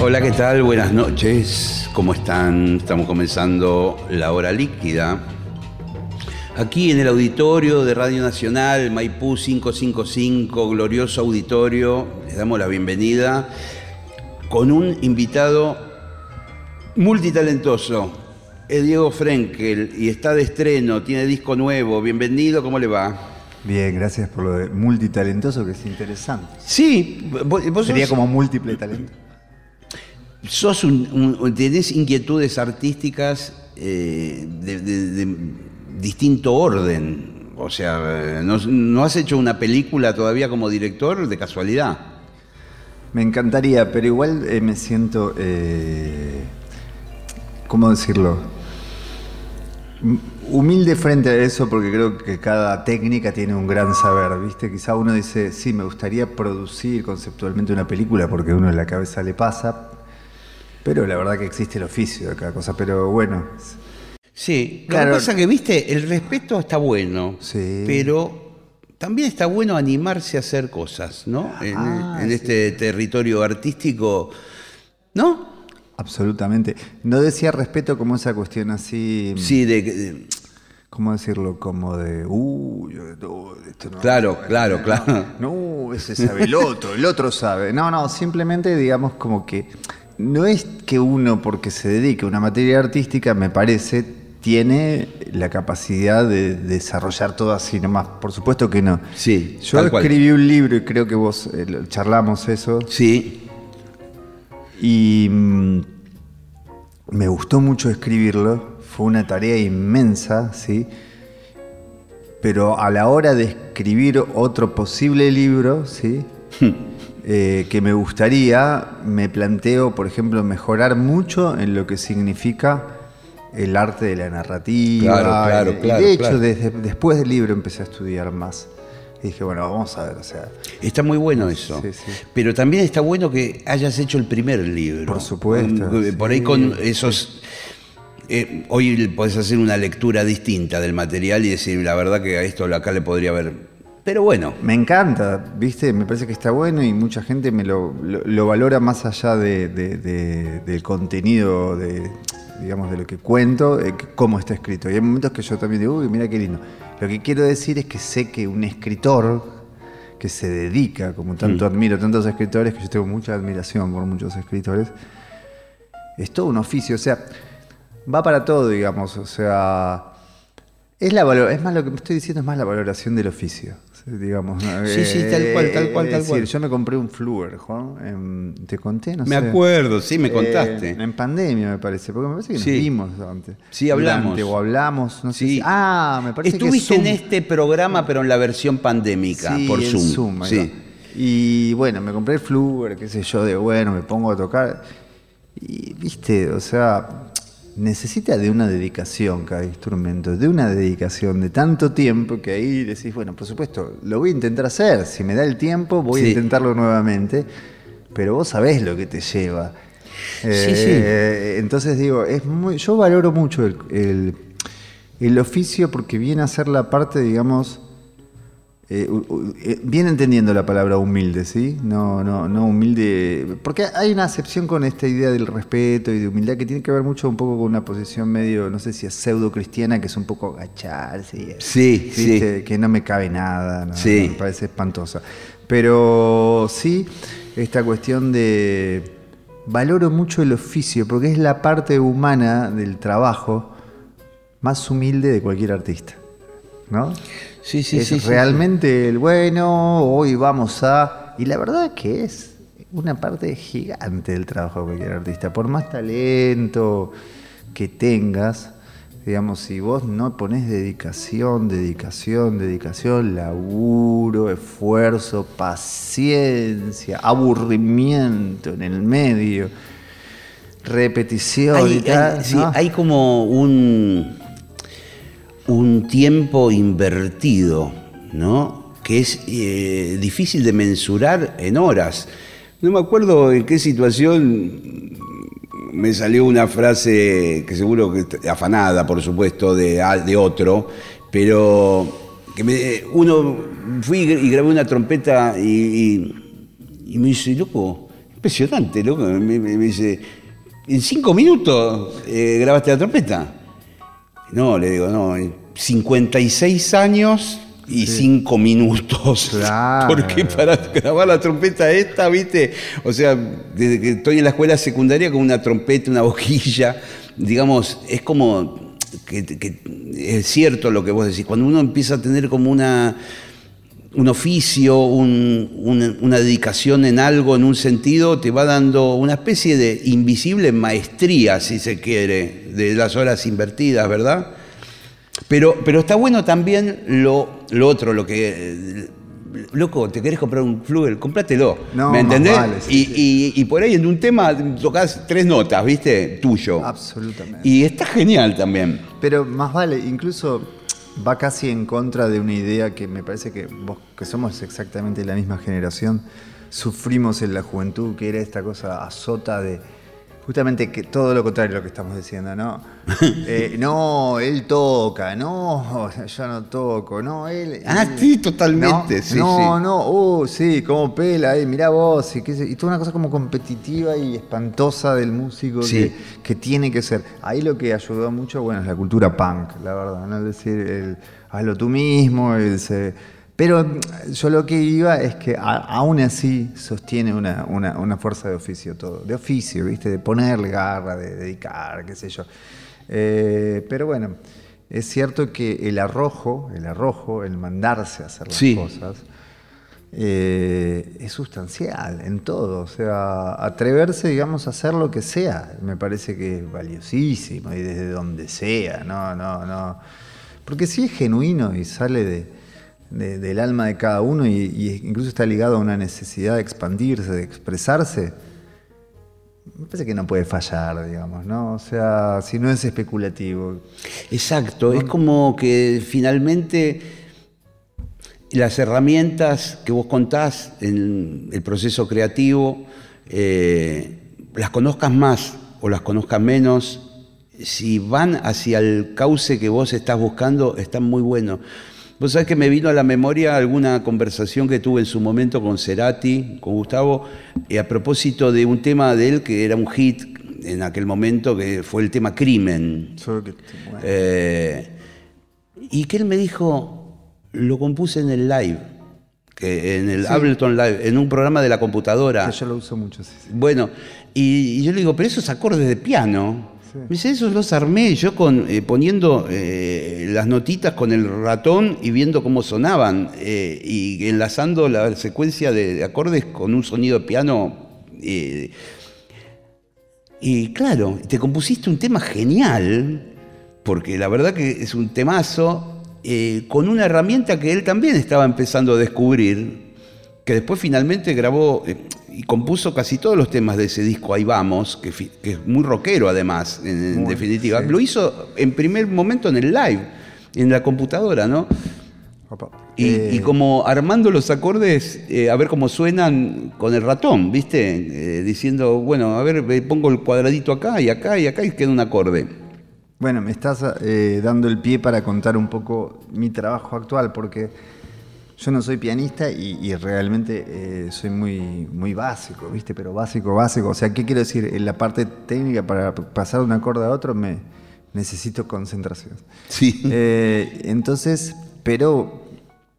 Hola, ¿qué tal? Buenas noches. ¿Cómo están? Estamos comenzando la hora líquida. Aquí en el auditorio de Radio Nacional, Maipú 555, glorioso auditorio, les damos la bienvenida con un invitado multitalentoso. Es Diego Frenkel y está de estreno, tiene disco nuevo. Bienvenido, ¿cómo le va? Bien, gracias por lo de multitalentoso, que es interesante. Sí, vos, vos Sería sos- como múltiple talento. Sos un, un- inquietudes artísticas eh, de, distinto orden. O sea, no, has hecho una película todavía como director de casualidad. Me encantaría, pero igual eh, me siento. eh, ¿Cómo decirlo? Humilde frente a eso porque creo que cada técnica tiene un gran saber, ¿viste? Quizá uno dice, sí, me gustaría producir conceptualmente una película porque uno en la cabeza le pasa, pero la verdad que existe el oficio de cada cosa, pero bueno, Sí, lo Claro. que pasa que, viste, el respeto está bueno, Sí. pero también está bueno animarse a hacer cosas, ¿no? En, Ah, en sí. este territorio artístico, ¿no? absolutamente. No decía respeto como esa cuestión así... Sí, de, de- ¿Cómo decirlo? Como de, uh, no, esto no. Claro, claro, claro. No, ese sabe el otro, el otro sabe. No, no, simplemente digamos como que no es que uno, porque se dedique a una materia artística, me parece, tiene la capacidad de desarrollar todo así nomás. Por supuesto que no. Sí, Yo cual. escribí un libro y creo que vos eh, charlamos eso. Sí, Y mm, me gustó mucho escribirlo, fue una tarea inmensa, ¿sí? Pero a la hora de escribir otro posible libro, ¿sí? Eh, que me gustaría, me planteo, por ejemplo, mejorar mucho en lo que significa el arte de la narrativa. Claro, claro, Y claro, de hecho, desde- después del libro empecé a estudiar más. Y dije, bueno, vamos a ver, o sea, Está muy bueno eso. Sí, sí. Pero también está bueno que hayas hecho el primer libro. Por supuesto, Con- Por ahí con esos. eh, hoy podés hacer una lectura distinta del material y decir, la verdad que a esto acá le podría haber. Pero bueno, Me encanta, ¿viste? Me parece que está bueno y mucha gente me lo, lo- lo valora más allá de- de- de- del contenido, de, digamos, de lo que cuento, eh, cómo está escrito. Y hay momentos que yo también digo, uy, mira qué lindo. Lo que quiero decir es que sé que un escritor que se dedica, como tanto admiro a tantos escritores, que yo tengo mucha admiración por muchos escritores, es todo un oficio, o sea, va para todo, digamos, o sea, es la valor, es más lo que me estoy diciendo es más la valoración del oficio, digamos. ¿no? Sí, sí, tal cual, tal cual, es tal decir, cual. Yo me compré un Fluer, Juan, em, te conté, no me sé. acuerdo, sí, me contaste. Eh, en pandemia me parece, porque me parece que nos Sí. vimos antes. Sí, hablamos. Durante, o hablamos, no sé Sí. si- Ah, me parece Estuviste que en Zoom. este programa, pero en la versión pandémica, Sí, por en Zoom. ahí sí. Y bueno, me compré el Fluger, qué sé yo, de bueno, me pongo a tocar. Y viste, o sea, necesita de una dedicación cada instrumento, de una dedicación de tanto tiempo que ahí decís, bueno, por supuesto, lo voy a intentar hacer. Si me da el tiempo, voy Sí. a intentarlo nuevamente. Pero vos sabés lo que te lleva. Sí, Eh, Entonces digo, es muy, yo valoro mucho el, el- el oficio porque viene a ser la parte, digamos, eh, eh, bien entendiendo la palabra humilde, ¿sí? No, no, no humilde. Porque hay una acepción con esta idea del respeto y de humildad que tiene que ver mucho un poco con una posición medio, no sé si es pseudo cristiana, que es un poco agacharse. Sí, sí. Que no me cabe nada, ¿no? Sí. me parece espantosa. Pero sí, esta cuestión de. Valoro mucho el oficio, porque es la parte humana del trabajo más humilde de cualquier artista. ¿No? Sí, sí, es sí, realmente el bueno, hoy vamos a... Y la verdad que es una parte gigante del trabajo de cualquier artista. Por más talento que tengas, Digamos, si vos no ponés dedicación, dedicación, dedicación, laburo, esfuerzo, paciencia, aburrimiento en el medio, repetición Hay, y tal, hay- sí, hay como un, un tiempo invertido, ¿no? Que es eh, difícil de mensurar en horas. No me acuerdo en qué situación me salió una frase que seguro que afanada, por supuesto, de, de otro, pero que me- uno fui y grabé una trompeta y, me dice, loco, impresionante, loco. Me, me- me dice, en cinco minutos eh, grabaste la trompeta. No, le digo, no, en 56 años y 5 minutos. Claro. Porque para grabar la trompeta esta, viste, o sea, desde que estoy en la escuela secundaria con una trompeta, una boquilla, digamos, es como que, que es cierto lo que vos decís, cuando uno empieza a tener como una un oficio, un- una, una dedicación en algo, en un sentido, te va dando una especie de invisible maestría, si se quiere, de las horas invertidas, ¿verdad? Pero, pero está bueno también lo, lo otro, lo que... Loco, ¿te querés comprar un flugel? Cómpratelo. No, ¿Me más entendés? vale, sí, y, sí. y- y por ahí en un tema tocas tres notas, ¿viste? Tuyo. Absolutamente. Y está genial también. Pero más vale, incluso va casi en contra de una idea que me parece que vos, que somos exactamente la misma generación, sufrimos en la juventud, que era esta cosa azota de justamente que todo lo contrario de lo que estamos diciendo, ¿no? Eh, no, él toca, no, yo no toco, no, él... Ah, él- sí, totalmente, no, sí, no, sí. no, uh, sí, como pela, eh, mirá vos, y, qué sé- y toda una cosa como competitiva y espantosa del músico Sí. que, que tiene que ser. Ahí lo que ayudó mucho, bueno, es la cultura punk, la verdad, ¿no? Es decir, el hazlo tú mismo, el se- Pero mm, yo lo que iba es que a- aún así sostiene una, una- una fuerza de oficio todo, de oficio, ¿viste? De ponerle garra, de dedicar, qué sé yo. Eh, pero bueno, es cierto que el arrojo, el arrojo, el mandarse a hacer las Sí. cosas, eh, es sustancial en todo. O sea, atreverse, digamos, a hacer lo que sea, me parece que es valiosísimo y desde donde sea, no, no, no. Porque si es genuino y sale de, de- del alma de cada uno y, y incluso está ligado a una necesidad de expandirse, de expresarse, me parece que no puede fallar, digamos, ¿no? O sea, si no es especulativo. Exacto, es como que finalmente las herramientas que vos contás en el proceso creativo, eh, las conozcas más o las conozcas menos, si van hacia el cauce que vos estás buscando, están muy buenos. Vos sabés que me vino a la memoria alguna conversación que tuve en su momento con Cerati, con Gustavo, eh, a propósito de un tema de él que era un hit en aquel momento, que fue el tema Crimen. Solo que, bueno, Eh, y que él me dijo, lo compuse en el live, que en el Ableton Live, en un programa de la computadora. que yo lo uso mucho, sí, sí. Bueno, y, y yo le digo, pero esos acordes de piano. Sí. Me dice, esos los armé yo con, eh, poniendo eh, las notitas con el ratón y viendo cómo sonaban eh, y enlazando la secuencia de, de acordes con un sonido de piano. y claro, te compusiste un tema genial, porque la verdad que es un temazo, con una herramienta que él también estaba empezando a descubrir, que después finalmente grabó y compuso casi todos los temas de ese disco, Ahí Vamos, que, es muy rockero además, en, definitiva. sí. Lo hizo en primer momento en el live, en la computadora, ¿no? Y, Eh, y como armando los acordes, eh, a ver cómo suenan con el ratón, ¿viste? Eh, diciendo, bueno, a ver, pongo el cuadradito acá y acá y acá y queda un acorde. Bueno, me estás dando el pie para contar un poco mi trabajo actual, porque yo no soy pianista y, y realmente eh, soy muy, muy básico, ¿viste? Pero básico, básico. O sea, ¿qué quiero decir? En la parte técnica, para pasar de un acorde a otro, me necesito concentración. Sí. Eh, entonces, pero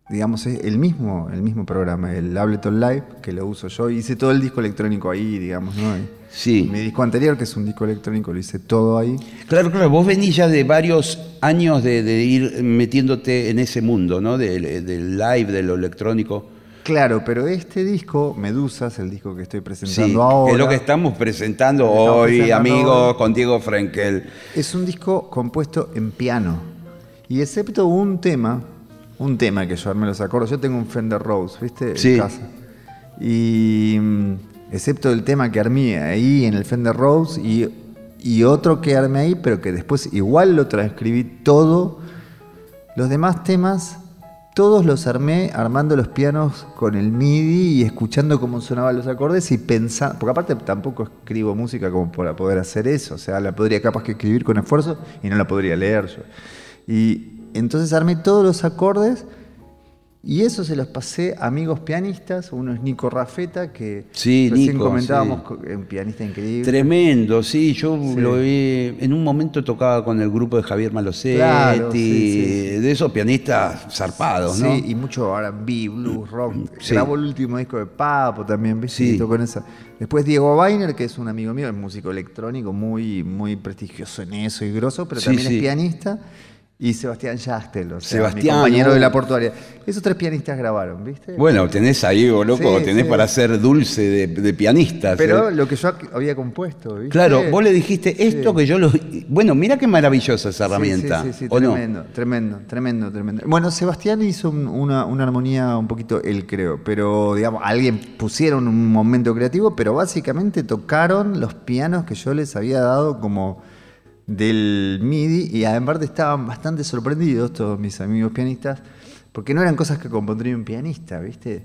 digamos, es el mismo, el mismo programa, el Ableton Live, que lo uso yo, hice todo el disco electrónico ahí, digamos, ¿no? Sí. Mi disco anterior, que es un disco electrónico, lo hice todo ahí. Claro, claro, vos venís ya de varios años de, de ir metiéndote en ese mundo, ¿no? Del, del live, de lo electrónico. Claro, pero este disco, Medusas, el disco que estoy presentando Sí, ahora. es lo que estamos presentando Lo que estamos hoy, presentando amigos, con Diego Frenkel. Es un disco compuesto en piano. Y excepto un tema, un tema que yo armé los acordes, yo tengo un Fender Rose, ¿viste? Sí. En casa. Y mm, excepto el tema que armé ahí en el Fender Rose y, y otro que armé ahí, pero que después igual lo transcribí todo, los demás temas, todos los armé armando los pianos con el MIDI y escuchando cómo sonaban los acordes y pensando, porque aparte tampoco escribo música como para poder hacer eso, o sea, la podría capaz que escribir con esfuerzo y no la podría leer yo. Y entonces armé todos los acordes y eso se los pasé a amigos pianistas, uno es Nico Rafeta, que Sí, recién Nico, comentábamos, sí. un pianista increíble. Tremendo, sí, yo Sí. lo vi, en un momento tocaba con el grupo de Javier Malosetti, Claro, de esos pianistas zarpados, ¿no? Sí, y mucho R&B, blues, rock. Grabó el último disco de Papo también, ¿viste? Sí. En esa. Después Diego Weiner, que es un amigo mío, es músico electrónico muy, muy prestigioso en eso y grosso, pero también es pianista. Y Sebastián Yastel, o sea, Sebastián, mi compañero de la portuaria. Esos tres pianistas grabaron, ¿viste? Bueno, tenés ahí, oh, loco, Sí, tenés sí. para ser dulce de, de pianistas. pero ¿eh? lo que yo había compuesto, ¿viste? Claro, vos le dijiste esto que yo lo... Bueno, mira qué maravillosa esa herramienta. Sí, sí, sí, ¿o no? tremendo, tremendo, tremendo, tremendo. Bueno, Sebastián hizo un- una, una armonía un poquito él, creo, pero digamos, alguien pusieron un momento creativo, pero básicamente tocaron los pianos que yo les había dado como del MIDI y además estaban bastante sorprendidos todos mis amigos pianistas, porque no eran cosas que compondría un pianista, ¿viste?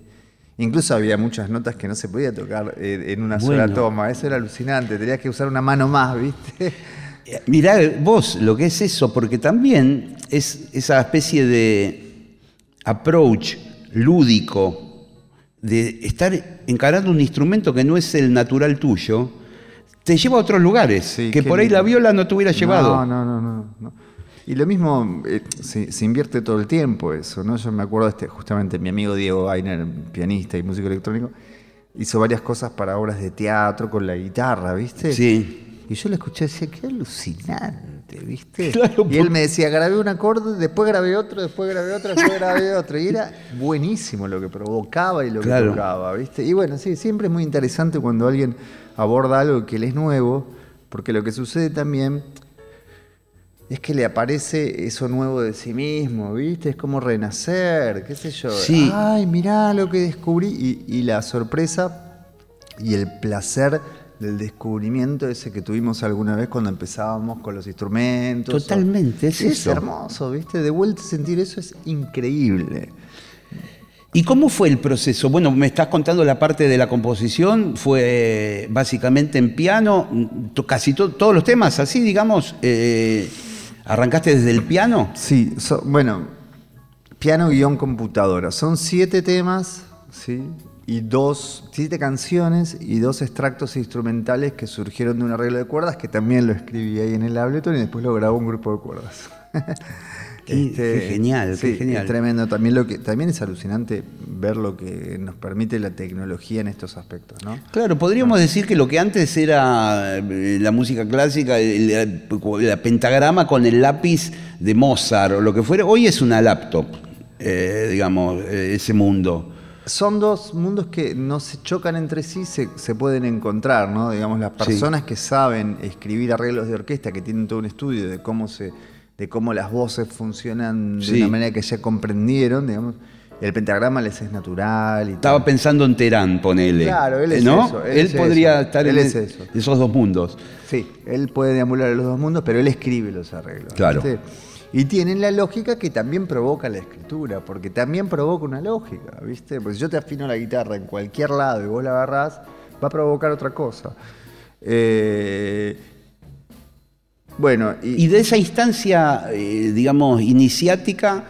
Incluso había muchas notas que no se podía tocar eh, en una sola toma, eso era alucinante, tenías que usar una mano más, ¿viste? Eh, Mirá vos lo que es eso, porque también es esa especie de approach lúdico de estar encarando un instrumento que no es el natural tuyo, te lleva a otros lugares, Sí, que por ahí la viola no te hubiera llevado. No, no, no, no. no. Y lo mismo, eh, se, se invierte todo el tiempo eso, ¿no? Yo me acuerdo de este, justamente mi amigo Diego Weiner, pianista y músico electrónico, hizo varias cosas para obras de teatro con la guitarra, ¿viste? Sí. Y yo lo escuché y decía, qué alucinante, ¿viste? Claro, y él me decía, grabé un acorde, después grabé otro, después grabé otro, después grabé otro. Y era buenísimo lo que provocaba y lo Claro. que tocaba, ¿viste? Y bueno, sí, siempre es muy interesante cuando alguien aborda algo que le es nuevo, porque lo que sucede también es que le aparece eso nuevo de sí mismo, ¿viste? Es como renacer, qué sé yo. Sí. Ay, mirá lo que descubrí. Y, y la sorpresa y el placer del descubrimiento ese que tuvimos alguna vez cuando empezábamos con los instrumentos. Totalmente, es es eso. hermoso, ¿viste? De vuelta a sentir eso es increíble. ¿Y cómo fue el proceso? Bueno, me estás contando la parte de la composición, fue básicamente en piano, casi to- todos los temas, así digamos, eh, ¿arrancaste desde el piano? Sí, so- bueno, piano guion computadora. Son siete temas, ¿sí? Y dos, siete canciones y dos extractos instrumentales que surgieron de un arreglo de cuerdas que también lo escribí ahí en el Ableton y después lo grabó un grupo de cuerdas. Qué- qué genial, qué genial. Es tremendo. También, lo que, también es alucinante ver lo que nos permite la tecnología en estos aspectos, ¿no? Claro, podríamos decir que lo que antes era eh, la música clásica, la pentagrama con el lápiz de Mozart o lo que fuera, hoy es una laptop, eh, digamos, eh, ese mundo. Son dos mundos que no se chocan entre sí, se, se pueden encontrar, ¿no? Digamos, las personas que saben escribir arreglos de orquesta, que tienen todo un estudio de cómo se, de cómo las voces funcionan de una manera que ya comprendieron, digamos. El pentagrama les es natural y Estaba tal. pensando en Terán, ponele. Claro, él es ¿no? eso, Él, él es podría eso, estar él en es eso. esos dos mundos. Sí, él puede deambular a los dos mundos, pero él escribe los arreglos. Claro. ¿viste? Y tienen la lógica que también provoca la escritura, porque también provoca una lógica, ¿viste? Porque si yo te afino la guitarra en cualquier lado y vos la agarrás, va a provocar otra cosa. Eh, bueno, y, Y de esa instancia, eh, digamos, iniciática,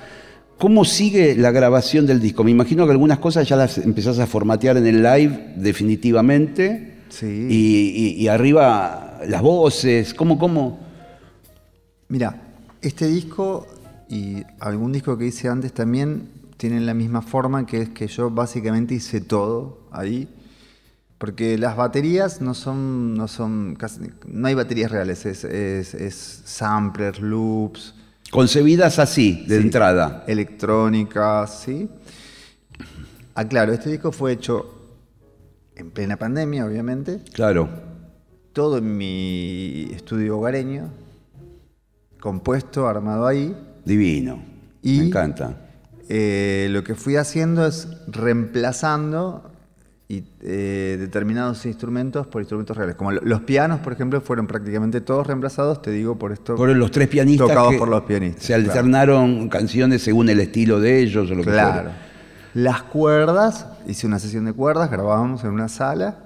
¿cómo sigue la grabación del disco? Me imagino que algunas cosas ya las empezás a formatear en el live definitivamente. Sí. Y, y- y arriba las voces, ¿cómo, cómo? Mira, este disco y algún disco que hice antes también tienen la misma forma, que es que yo básicamente hice todo ahí. Porque las baterías no son, no son, casi- no hay baterías reales, es, es, es samplers, loops, Concebidas así, de Sí. entrada. electrónica, ¿sí? aclaro, este disco fue hecho en plena pandemia, obviamente, Claro. todo en mi estudio hogareño, compuesto, armado ahí. Divino. Y- Me encanta. Eh, lo que fui haciendo es reemplazando y, eh, determinados instrumentos por instrumentos reales. Como lo- los pianos, por ejemplo, fueron prácticamente todos reemplazados, te digo, por esto. Por los tres pianistas. Tocados que por los pianistas, Se alternaron canciones según el estilo de ellos o lo que Claro. fuera. Las cuerdas, hice una sesión de cuerdas, grabábamos en una sala.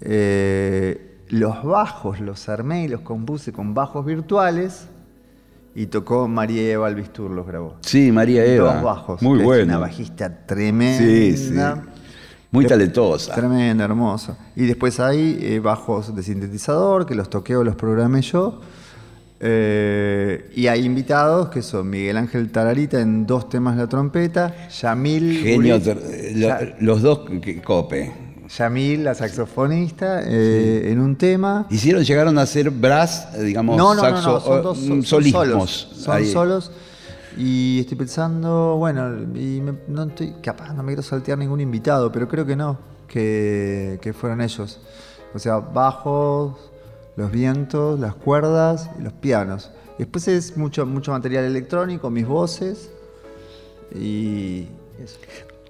Eh, los bajos los armé y los compuse con bajos virtuales. Y tocó María Eva Albistur, los grabó. Sí, María Eva. Dos bajos. Muy que bueno. Es una bajista tremenda. Sí, sí. Muy De- talentosa. Tremenda, hermosa. Y después hay eh, bajos de sintetizador que los toqué o los programé yo. Eh, y hay invitados que son Miguel Ángel Tararita en dos temas la trompeta, Yamil, Genio. Uri- ter- lo- Ya- los dos que cope. Yamil, la saxofonista, eh, en un tema. Hicieron, llegaron a hacer brass, digamos, No, no, no, saxo, no, son dos mm, son solismos. solos. Son Ahí. solos. Y estoy pensando, bueno, y me- no estoy, capaz no me quiero saltear ningún invitado, pero creo que no, que, que fueron ellos. O sea, bajos, los vientos, las cuerdas y los pianos. Después es mucho, mucho material electrónico, mis voces y.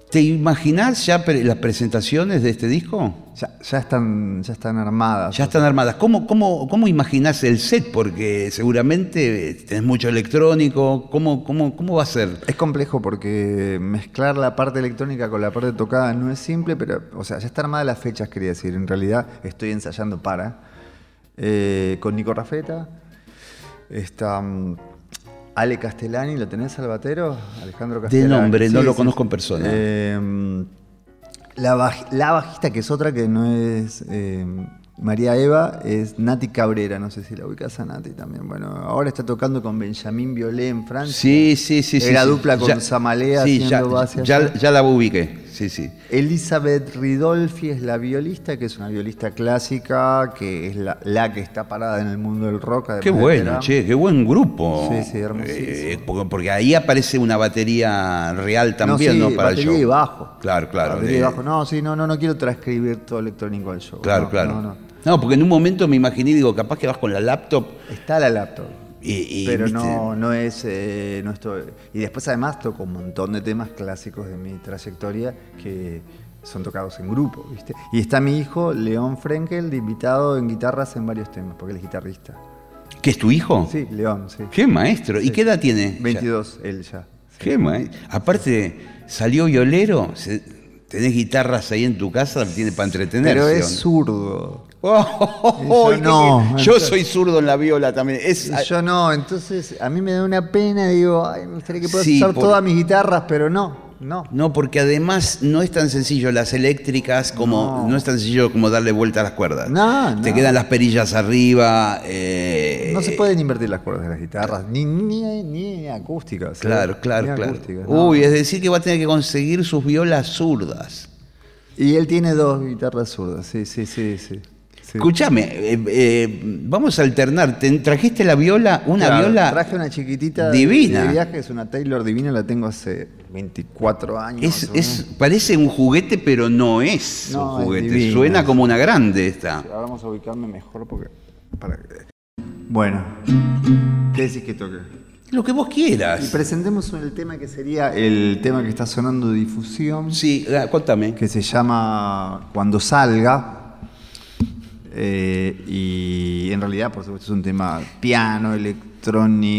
¿Te imaginás ya pre- las presentaciones de este disco? Ya, ya están, ya están armadas. Ya están armadas. ¿Cómo, cómo, cómo imaginás el set? Porque seguramente tenés mucho electrónico. ¿Cómo, cómo, cómo va a ser? Es complejo porque mezclar la parte electrónica con la parte tocada no es simple, pero, o sea, ya está armada las fechas, quería decir. En realidad estoy ensayando para. eh, con Nico Rafeta. Está mm, Ale Castellani, ¿lo tenés, Salvatero? Alejandro Castellani. nombre, no lo conozco en persona. Eh, la, baj- la bajista, que es otra que no es eh, María Eva, es Nati Cabrera. No sé si la ubicas a Nati también. Bueno, ahora está tocando con Benjamín Biolé en Francia. Sí, sí, sí. Era sí. dupla con Samalea sí, haciendo ya, base ya, ya la ubiqué. Sí, sí. Elizabeth Ridolfi es la violista, que es una violista clásica, que es la, la que está parada en el mundo del rock. Qué bueno, che, qué buen grupo. Sí, sí, hermosísimo. Eh, porque, ahí aparece una batería real también, ¿no? sí, Para el batería show. y bajo. Claro, claro. Batería y de- bajo. No, sí, no, no, no quiero transcribir todo electrónico al show. Claro, No, claro. no, no. Porque en un momento me imaginé, digo, capaz que vas con la laptop Está la laptop. y. y, pero ¿viste? no, no es eh, no estoy- Y después además toco un montón de temas clásicos de mi trayectoria que son tocados en grupo, ¿viste? Y está mi hijo, León Frenkel, de invitado en guitarras en varios temas, porque él es guitarrista. ¿Qué es tu hijo? Sí, León, sí. Qué maestro. ¿Y qué edad tiene? ya? 22, él ya. Qué maestro. Aparte, salió violero. Se- ¿Tenés guitarras ahí en tu casa? Tiene para entretenerse. Pero ¿o es zurdo. Oh, yo no, Yo soy zurdo en la viola también. Es, yo no, entonces a mí me da una pena, digo, ay, me gustaría que puedas Sí, usar por- todas mis guitarras, pero no, no. No, porque además no es tan sencillo las eléctricas como no, No. es tan sencillo como darle vuelta a las cuerdas. No, Te no. quedan las perillas arriba. eh, No se pueden invertir las cuerdas de las guitarras, ni, ni, ni acústicas. ¿eh? Claro, claro, Ni claro. acústicas. Uy, es decir que va a tener que conseguir sus violas zurdas. Y él tiene dos guitarras zurdas, sí, sí, sí, sí. Sí. Escúchame, eh, eh, vamos a alternar. ¿Te- ¿Trajiste la viola? Una Claro, viola Traje una chiquitita divina. de viaje, es una Taylor divina, la tengo hace 24 años. Es, es- parece un juguete, pero no es No, un es juguete. divina. Suena como una grande esta. Ahora vamos a ubicarme mejor porque. para que- Bueno, ¿qué decís que toque? Lo que vos Y quieras. presentemos el tema que sería el tema que está sonando de difusión, Sí, ah, contame. que se llama Cuando salga. Eh, y en realidad, por supuesto, es un tema piano,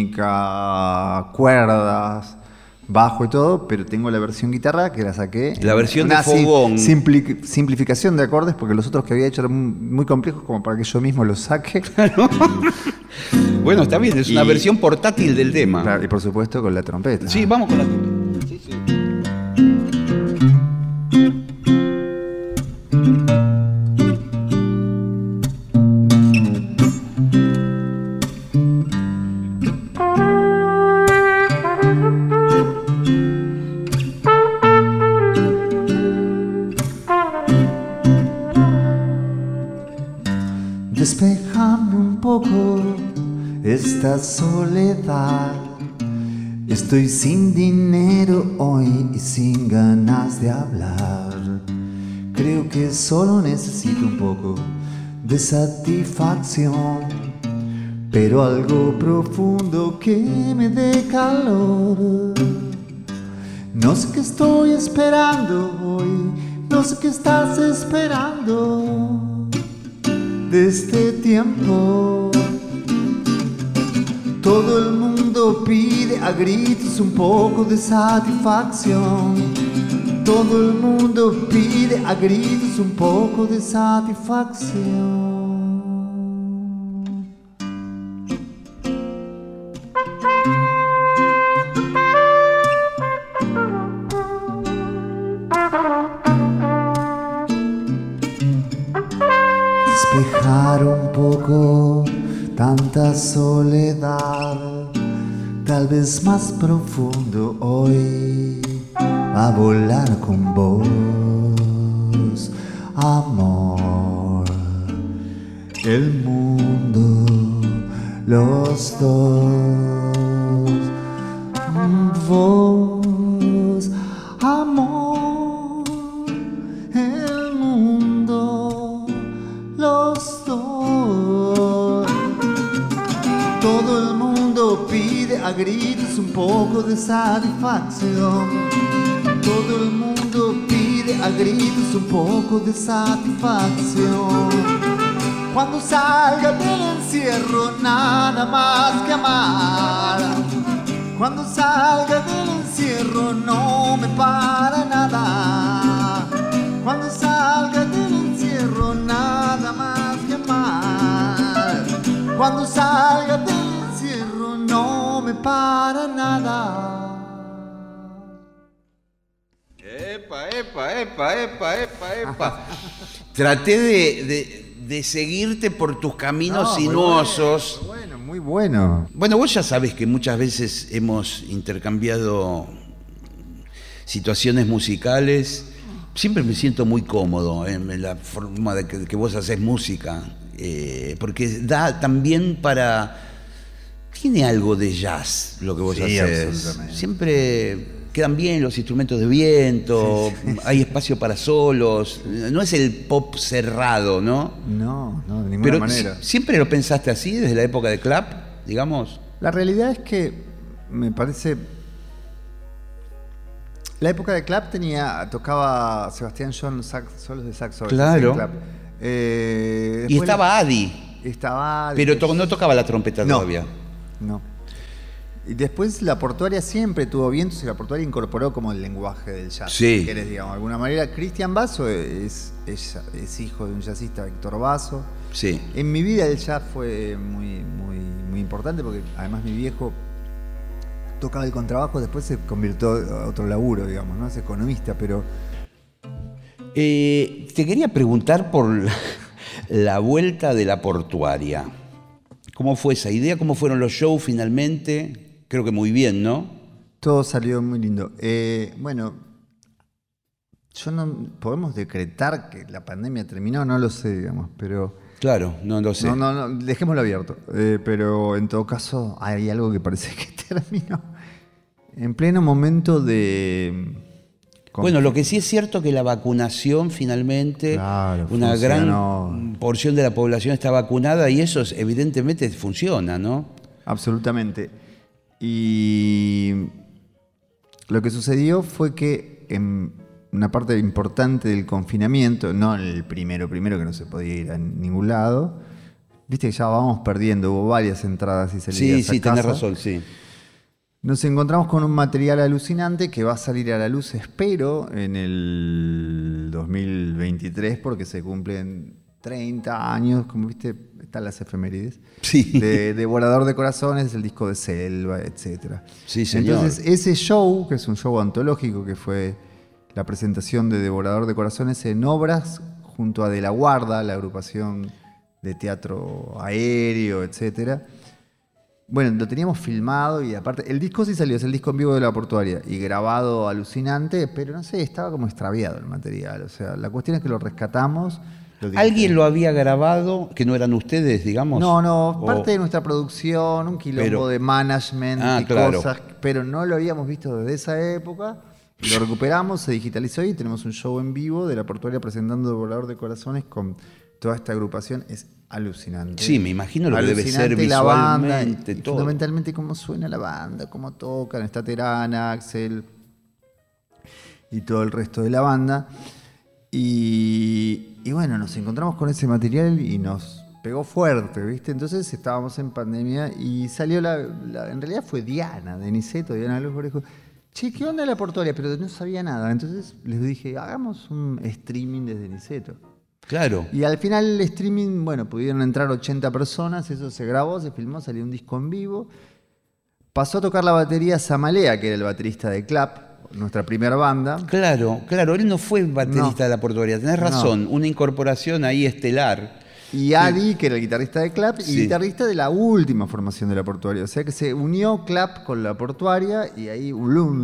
electrónica, cuerdas, bajo y todo, pero tengo la versión guitarra que la saqué. La versión de Una sim- fogón. simpli- simplificación de acordes, porque los otros que había hecho eran muy complejos como para que yo mismo los saque. Bueno, está bien, es una Y- versión portátil del tema. Claro, y por supuesto con la trompeta. Sí, vamos con la. Despejame soledad. Estoy sin dinero hoy y sin ganas de hablar. Creo que solo necesito un poco de satisfacción, pero algo profundo que me dé calor. No sé qué estoy esperando hoy, no sé qué estás esperando de este tiempo. Todo el mundo pide a gritos un poco de satisfacción. Todo el mundo pide a gritos un poco de satisfacción. Despejar un poco tanta soledad, tal vez más profundo hoy, a volar con vos, amor. El mundo, los dos, un poco de satisfacción. Cuando salga del encierro, nada más que amar. Cuando salga del encierro, no me para nada. Cuando salga del encierro, nada más que amar. Cuando salga del encierro no me para nada. Epa, epa, epa, epa, epa. Traté de, de- de seguirte por tus caminos sinuosos. Bueno, muy bueno. Bueno, vos ya sabes que muchas veces hemos intercambiado situaciones musicales. Siempre me siento muy cómodo en la forma de que, que vos haces música, eh, porque da también para... Tiene algo de jazz lo que vos Sí, haces. absolutamente. Siempre quedan bien los instrumentos de viento, hay espacio para solos, no es el pop cerrado, ¿no? No, no, de ninguna Pero manera. si- siempre lo pensaste así desde la época de Clap, digamos. La realidad es que me parece. La época de Clap tenía. tocaba Sebastián John sax- solos de saxo. Claro. Clap. Eh, Y estaba la- Adi, Estaba. pero to- no tocaba la trompeta No. todavía. No. Y después la portuaria siempre tuvo vientos y la portuaria incorporó como el lenguaje del jazz. Sí. Si querés, digamos, de alguna manera. Cristian Basso es, es, es hijo de un jazzista, Víctor Basso. Sí. En mi vida el jazz fue muy, muy, muy importante porque además mi viejo tocaba el contrabajo, después se convirtió a otro laburo, digamos, ¿no? Es economista, pero Eh, te quería preguntar por la, la vuelta de la portuaria. ¿Cómo fue esa idea? ¿Cómo fueron los shows finalmente? Creo que muy bien, ¿no? todo salió muy lindo. Eh, bueno, yo no podemos decretar que la pandemia terminó, no lo sé, digamos, pero Claro, no lo sé. no, no, no, dejémoslo abierto. Eh, pero en todo caso hay algo que parece que terminó en pleno momento de Bueno, lo que sí es cierto que la vacunación finalmente, Claro, una funcionó. gran porción de la población está vacunada y eso es- evidentemente funciona, ¿no? Absolutamente. Y lo que sucedió fue que en una parte importante del confinamiento, no el primero, primero que no se podía ir a ningún lado, viste que ya vamos perdiendo, hubo varias entradas y salidas. Sí, sí, a tenés casa. razón, sí. Nos encontramos con un material alucinante que va a salir a la luz, espero, en el 2023, porque se cumplen 30 años, como viste, están las efemérides. Sí. De Devorador de Corazones, el disco de Selva, etc. Sí, señor. Entonces, ese show, que es un show antológico, que fue la presentación de Devorador de Corazones en obras, junto a De la Guarda, la agrupación de teatro aéreo, etcétera. Bueno, lo teníamos filmado y aparte, el disco sí salió, es el disco en vivo de la portuaria y grabado alucinante, pero no sé, estaba como extraviado el material. O sea, la cuestión es que lo rescatamos Lo. ¿Alguien lo había grabado que no eran ustedes, digamos? No, no, O- parte de nuestra producción, un quilombo Pero- de management Ah, y claro. cosas, pero no lo habíamos visto desde esa época. Lo recuperamos, se digitalizó y tenemos un show en vivo de la portuaria presentando el volador de corazones con toda esta agrupación. Es alucinante. Sí, me imagino lo que debe ser la banda, todo. fundamentalmente cómo suena la banda, cómo tocan, está Terana, Axel y todo el resto de la banda. Y, y bueno, nos encontramos con ese material y nos pegó fuerte, ¿viste? Entonces estábamos en pandemia y salió la, la- en realidad fue Diana, de Niceto, Diana Luz dijo, che, ¿qué onda la portuaria? Pero no sabía nada. Entonces les dije, hagamos un streaming desde Niceto. Claro. Y al final el streaming, bueno, pudieron entrar 80 personas, eso se grabó, se filmó, salió un disco en vivo. Pasó a tocar la batería Samalea, que era el baterista de Clap, nuestra primera banda. Claro, claro, él no fue baterista No. de la portuaria, tenés razón, una incorporación ahí estelar. Y Adi, que era el guitarrista de Clap, y Sí. guitarrista de la última formación de la portuaria. O sea que se unió Clap con la portuaria y ahí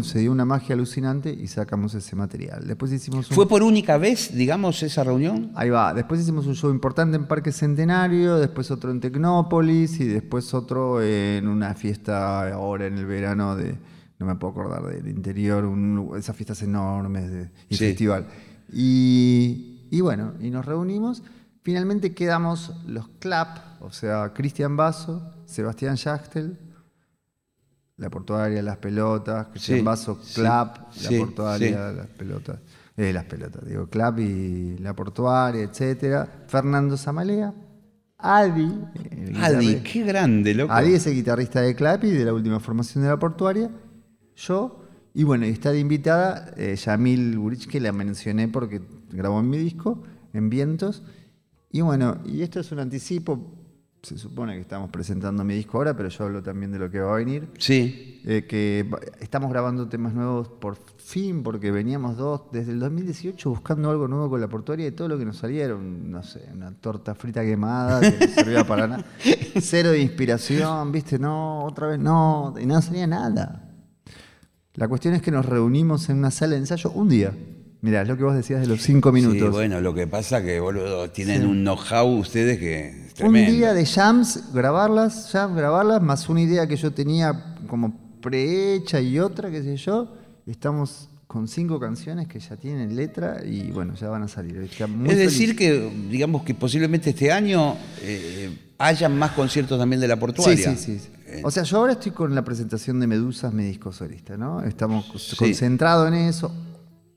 se dio una magia alucinante y sacamos ese material. Después hicimos un ¿Fue por única vez, digamos, esa reunión? Ahí va. Después hicimos un show importante en Parque Centenario, después otro en Tecnópolis y después otro en una fiesta ahora en el verano de, no me puedo acordar del interior, un- esas fiestas enormes de, y Sí. festival. Y, y bueno, y nos reunimos. Finalmente quedamos los CLAP, o sea, Cristian Basso, Sebastián Schachtel, la portuaria, las pelotas, Cristian Sí, Basso, sí, Clap, la portuaria, las pelotas. Eh, las pelotas, digo, Clap y la portuaria, etcétera. Fernando Zamalea, Adi. Adi, qué grande, loco. Adi es el guitarrista de Clap y de la última formación de la portuaria. Yo. Y bueno, y está de invitada eh, Yamil Burich, que la mencioné porque grabó en mi disco, en Vientos. Y bueno, y esto es un anticipo. Se supone que estamos presentando mi disco ahora, pero yo hablo también de lo que va a venir. Sí, Eh, que estamos grabando temas nuevos por fin, porque veníamos dos, desde el 2018 buscando algo nuevo con la portuaria y todo lo que nos salieron, no sé, una torta frita quemada que no servía para nada. Cero de inspiración, viste, no, otra vez no, y no salía nada. La cuestión es que nos reunimos en una sala de ensayo un día. Mirá, es lo que vos decías de los cinco minutos. Sí, bueno, lo que pasa que, boludo, tienen un know-how ustedes que es Un día de jams, grabarlas, jams, grabarlas, más una idea que yo tenía como prehecha y otra, qué sé yo. Estamos con cinco canciones que ya tienen letra y bueno, ya van a salir. Muy es decir feliz. que, digamos que posiblemente este año eh, hayan más conciertos también de la Sí, portuaria. sí, sí. sí. O sea, yo ahora estoy con la presentación de Medusas, mi disco solista, ¿no? Estamos Sí. concentrados en eso,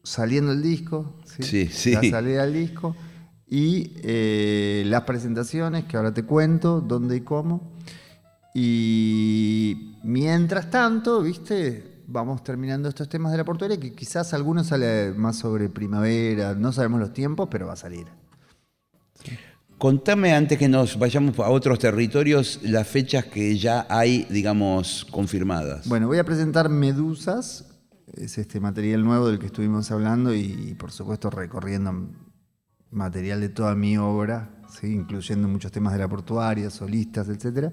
saliendo el disco, ¿sí? Sí, sí. la salida del disco y eh, las presentaciones, que ahora te cuento dónde y cómo. Y mientras tanto, viste, vamos terminando estos temas de la portuaria, que quizás algunos sale más sobre primavera, no sabemos los tiempos, pero va a salir. Contame antes que nos vayamos a otros territorios las fechas que ya hay, digamos, confirmadas. Bueno, voy a presentar Medusas, es este material nuevo del que estuvimos hablando y, por supuesto recorriendo material de toda mi obra, incluyendo muchos temas de la portuaria, solistas, etc.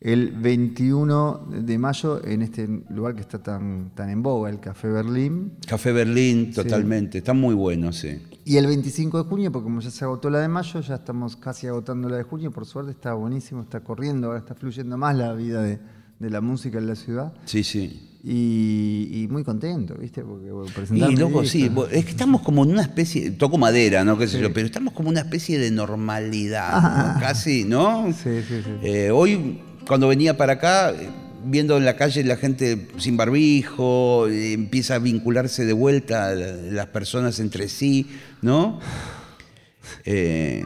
El 21 de mayo en este lugar que está tan, tan en boga, el Café Berlín. Café Berlín, totalmente. Está muy bueno, sí. Y el 25 de junio, porque como ya se agotó la de mayo, ya estamos casi agotando la de junio. Por suerte está buenísimo, está corriendo, ahora está fluyendo más la vida de, de la música en la ciudad. Sí, sí. Y, y muy contento, ¿viste? Porque bueno, Y loco, sí, es que estamos como en una especie, toco madera, ¿no? ¿Qué sé Sí. yo? Pero estamos como una especie de normalidad, Ah. ¿no? Casi, ¿no? Sí, sí, sí. Eh, hoy, cuando venía para acá, eh, viendo en la calle la gente sin barbijo, eh, empieza a vincularse de vuelta la- las personas entre sí, ¿no? Eh,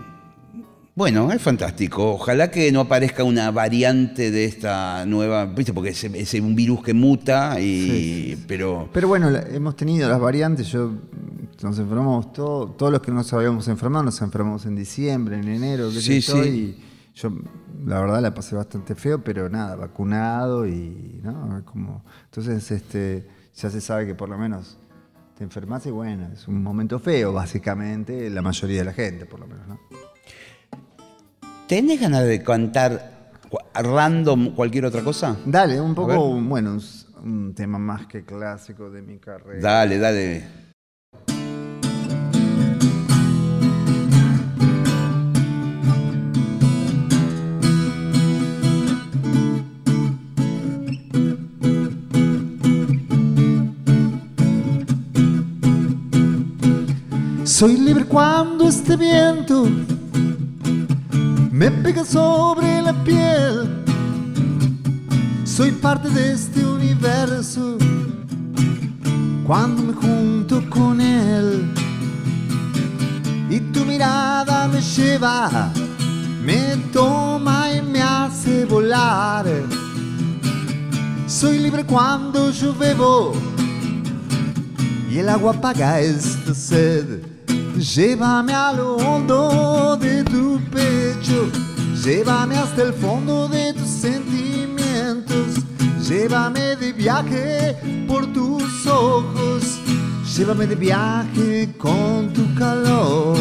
bueno, es fantástico. Ojalá que no aparezca una variante de esta nueva, ¿viste? Porque es, es un virus que muta, y, pero... Pero bueno, hemos tenido las variantes. Yo nos enfermamos todos, todos los que nos habíamos enfermado, nos enfermamos en diciembre, en enero, qué Sí, sé yo, sí. y yo la verdad la pasé bastante feo, pero nada, vacunado y no, como entonces este ya se sabe que por lo menos te enfermas y bueno, es un momento feo, básicamente, la mayoría de la gente, por lo menos, ¿no? ¿Tenés ganas de cantar cu- random cualquier otra cosa? Dale, un poco, bueno, un, un tema más que clásico de mi carrera. Dale, dale. Soy libre cuando este viento me pega sobre la piel. Soy parte de este universo cuando me junto con él. Y tu mirada me lleva, me toma y me hace volar. Soy libre cuando yo y el agua apaga esta sed. Llévame a lo hondo de tu pecho, llévame hasta el fondo de tus sentimientos, llévame de viaje por tus ojos, llévame de viaje con tu calor.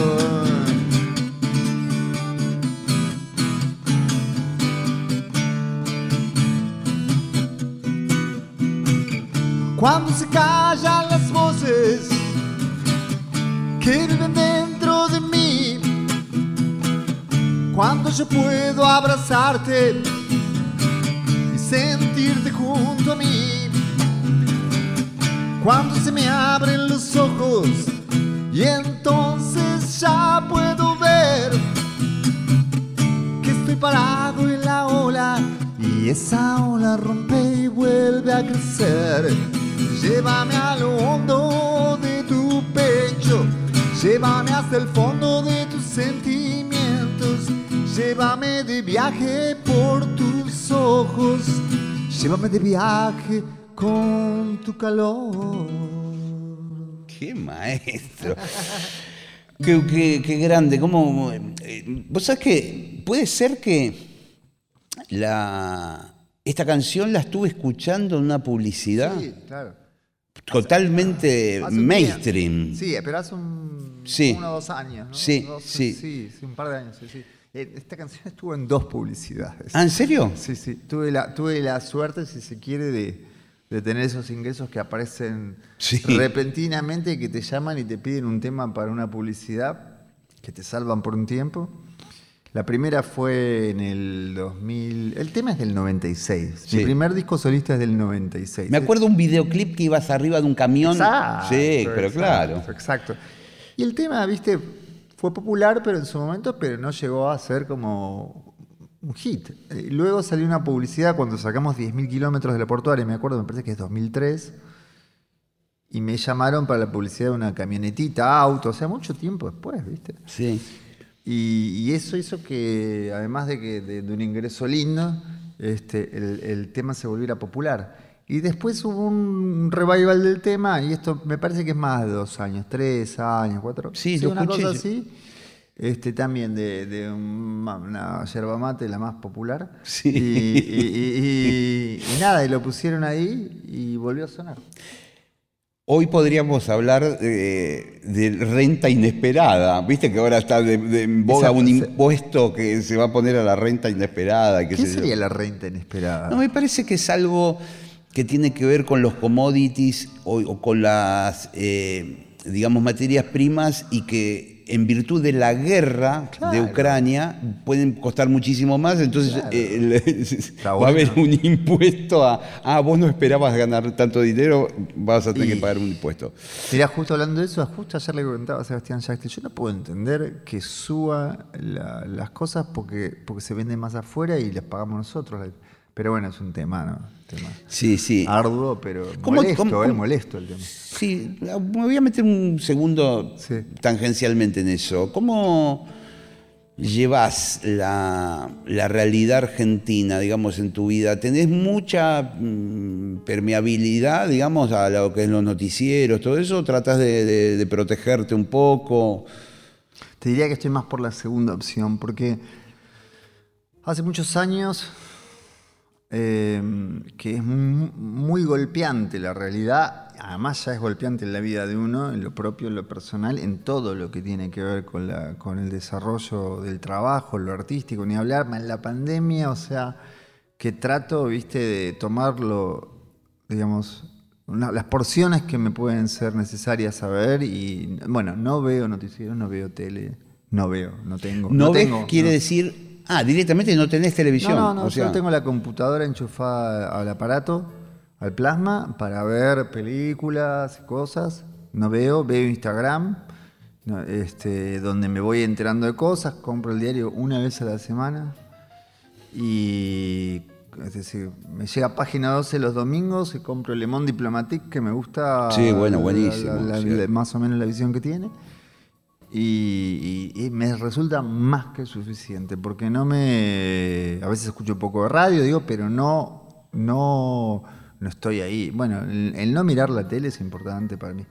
Cuando se callan las voces que viven dentro de mí, cuando yo puedo abrazarte y sentirte junto a mí, cuando se me abren los ojos y entonces ya puedo ver que estoy parado en la ola y esa ola rompe y vuelve a crecer. Llévame a lo hondo de tu pecho, llévame hasta el fondo de tus sentimientos, llévame de viaje por tus ojos, llévame de viaje con tu calor. ¡Qué maestro! qué, qué- qué grande! ¿Cómo, eh, Vos sabés que puede ser que la, esta canción la estuve escuchando en una publicidad Sí, claro. Totalmente Hace mainstream. Sí, pero hace un, Sí. uno o dos años, ¿no? Sí, Dos- sí. sí. sí, un par de años, sí, sí. Eh, Esta canción estuvo en dos publicidades. ¿Ah, en serio? Sí, sí. Tuve la, tuve la suerte, si se quiere, de, de tener esos ingresos que aparecen Sí. repentinamente, que te llaman y te piden un tema para una publicidad, que te salvan por un tiempo. La primera fue en el 2000. El tema es del 96. Sí. Mi primer disco solista es del 96. Me acuerdo un videoclip que ibas arriba de un camión. Exacto, sí, pero exacto, claro. Exacto. Y el tema, viste, fue popular, pero en su momento, pero no llegó a ser como un hit. Eh, Luego salió una publicidad cuando sacamos 10.000 kilómetros de la portuaria, me acuerdo, me parece que es 2003. Y me llamaron para la publicidad de una camionetita, auto, o sea, mucho tiempo después, ¿viste? Sí. Y, y eso hizo que, además de, que, de, de un ingreso lindo, este, el, el tema se volviera popular. Y después hubo un revival del tema, y esto me parece que es más de dos años, tres años, cuatro. Sí, lo una escuché cosa así. Este, también de, de un- una yerba mate, la más popular. Sí. Y- y- y nada, y lo pusieron ahí y volvió a sonar. Hoy podríamos hablar de, de renta inesperada. Viste que ahora está de, de en boga un impuesto que se va a poner a la renta inesperada. Qué ¿Qué sé yo. sería la renta inesperada? No, me parece que es algo que tiene que ver con los commodities o, o con las, eh, digamos, materias primas y que en virtud de la guerra de. Ucrania pueden costar muchísimo más, entonces Claro. eh, va a haber un impuesto a, ah, vos no esperabas ganar tanto dinero, vas a tener Y- que pagar un impuesto. Mirá, justo hablando de eso, justo ayer le comentaba a Sebastián Yacte, yo no puedo entender que suba la- las cosas porque, porque se venden más afuera y las pagamos nosotros. Pero bueno, es un tema, ¿no? Tema Sí, sí. arduo, pero ¿Cómo- molesto, cómo- ¿eh? cómo- Molesto el tema. Sí, me voy a meter un segundo Sí. tangencialmente en eso. ¿Cómo llevas la, la realidad argentina, digamos, en tu vida? ¿Tenés mucha mm, permeabilidad, digamos, a lo que es los noticieros, todo eso? ¿Tratás de, de- de protegerte un poco? Te diría que estoy más por la segunda opción, porque hace muchos años eh, que es mu- muy golpeante la realidad, además ya es golpeante en la vida de uno, en lo propio, en lo personal, en todo lo que tiene que ver con, la, con el desarrollo del trabajo, lo artístico, ni hablar, más la pandemia, o sea, que trato, viste, de tomarlo, digamos, una- las porciones que me pueden ser necesarias saber y, bueno, no veo noticieros, no veo tele, no veo, no tengo. ¿No, ves? tengo, quiere no. decir, ah, directamente no tenés televisión. No, no, no, o sea, yo tengo la computadora enchufada al aparato, al plasma, para ver películas, cosas. No veo, veo Instagram, este, donde me voy enterando de cosas, compro el diario una vez a la semana y es decir, me llega página 12 los domingos y compro Le Monde Diplomatique que me gusta. Sí, bueno, buenísimo, la- la- sí. la- más o menos la visión que tiene. Y, y- y me resulta más que suficiente, porque no me. A veces escucho un poco de radio, digo, pero no, no, no estoy ahí. Bueno, el, el no mirar la tele es importante para mí.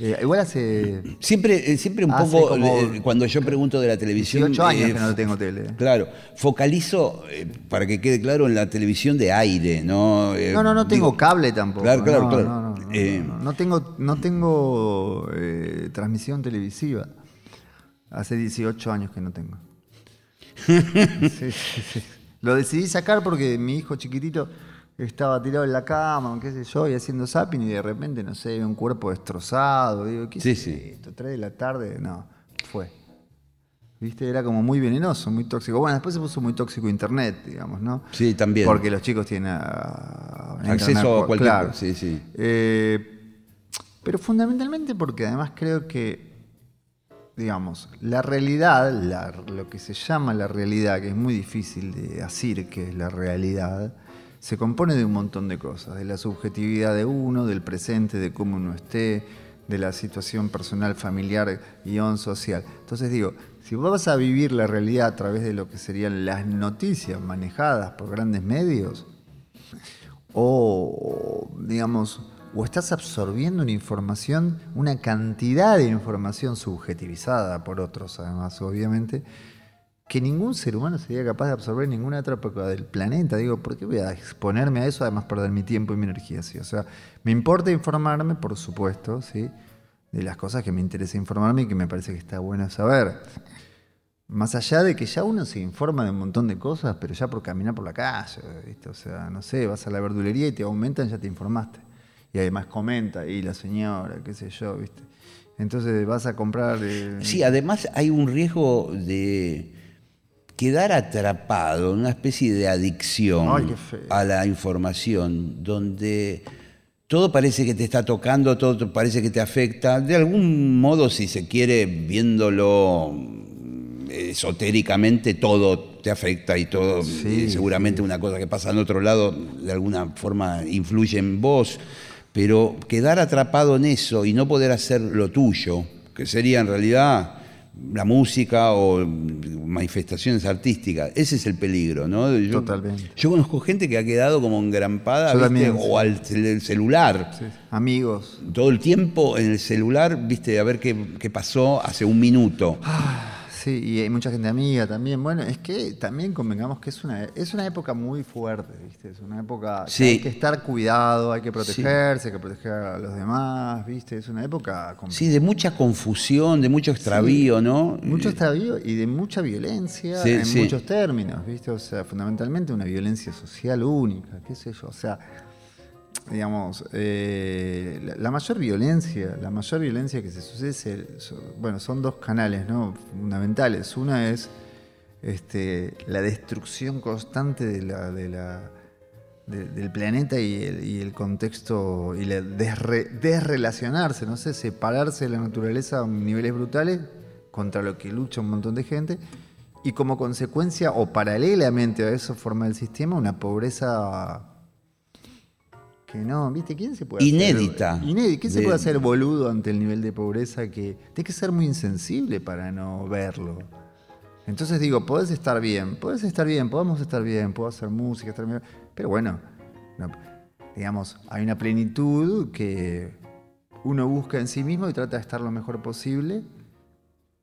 Eh, igual hace Siempre, eh, siempre un poco, como eh, cuando yo pregunto de la televisión... 18 años eh, que no tengo tele. Claro, focalizo, para que quede claro, en la televisión de aire, ¿no? No, no, no tengo digo, cable tampoco. Claro, claro, no, claro. No, no, no, tengo, no tengo transmisión televisiva. Hace 18 años que no tengo. Sí, sí, sí. Lo decidí sacar porque mi hijo chiquitito estaba tirado en la cama, qué sé yo, y haciendo zapping y de repente, no sé, un cuerpo destrozado. Digo, ¿qué Sí, es sí. esto? ¿Tres de la tarde? No, fue. ¿Viste? Era como muy venenoso, muy tóxico. Bueno, después se puso muy tóxico internet, digamos, ¿no? Sí, también. Porque los chicos tienen ah, Acceso a cualquier claro. sí, sí. Eh, pero fundamentalmente porque además creo que, digamos, la realidad, lo que se llama la realidad, que es muy difícil de decir que es la realidad, se compone de un montón de cosas, de la subjetividad de uno, del presente, de cómo uno esté, de la situación personal, familiar, guion social. Entonces digo, si vos vas a vivir la realidad a través de lo que serían las noticias manejadas por grandes medios, o digamos, o estás absorbiendo una información, una cantidad de información subjetivizada por otros, además, obviamente, que ningún ser humano sería capaz de absorber ninguna otra época del planeta. Digo, ¿por qué voy a exponerme a eso, además perder mi tiempo y mi energía? ¿sí? O sea, me importa informarme, por supuesto, ¿sí? de las cosas que me interesa informarme y que me parece que está bueno saber. Más allá de que ya uno se informa de un montón de cosas, pero ya por caminar por la calle, ¿viste? O sea, no sé, vas a la verdulería y te aumentan, ya te informaste. Y además comenta, y la señora, qué sé yo, ¿viste? Entonces vas a comprar... eh, Sí, además hay un riesgo de quedar atrapado en una especie de adicción Ay, a la información, donde todo parece que te está tocando, todo parece que te afecta. De algún modo, si se quiere, viéndolo mm, esotéricamente, todo te afecta y todo, Sí, eh, seguramente una cosa que pasa en otro lado, de alguna forma influye en vos. Pero quedar atrapado en eso y no poder hacer lo tuyo, que sería en realidad la música o manifestaciones artísticas, ese es el peligro, ¿no? Yo, Totalmente. Yo conozco gente que ha quedado como engrampada, o al cel- celular. sí, amigos. Todo el tiempo en el celular, viste, a ver qué, qué pasó hace un minuto. Sí, y hay mucha gente amiga también. Bueno, es que también convengamos que es una, es una época muy fuerte, ¿viste? Es una época que Sí. hay que estar cuidado, hay que protegerse, hay que proteger a los demás, ¿viste? Es una época complicada. Sí, de mucha confusión, de mucho extravío, ¿no? Mucho Eh, extravío y de mucha violencia en muchos términos, ¿viste? O sea, fundamentalmente una violencia social única, qué sé yo. O sea, digamos, eh, la, mayor violencia, la mayor violencia que se sucede, bueno, son dos canales, ¿no? Fundamentales. Una es este, la destrucción constante de la, de la- de- del planeta y el, contexto, y la desre- desrelacionarse, no sé, separarse de la naturaleza a niveles brutales contra lo que lucha un montón de gente. Y como consecuencia, o paralelamente a eso, forma el sistema una pobreza que no, ¿viste? ¿Quién se puede Inédita. hacer? Inédita. ¿Quién se De- puede hacer boludo ante el nivel de pobreza que tiene que ser muy insensible para no verlo? Entonces digo, podés estar bien, podés estar bien, podemos estar bien, puedo hacer música, estar bien, pero bueno, no, digamos, hay una plenitud que uno busca en sí mismo y trata de estar lo mejor posible.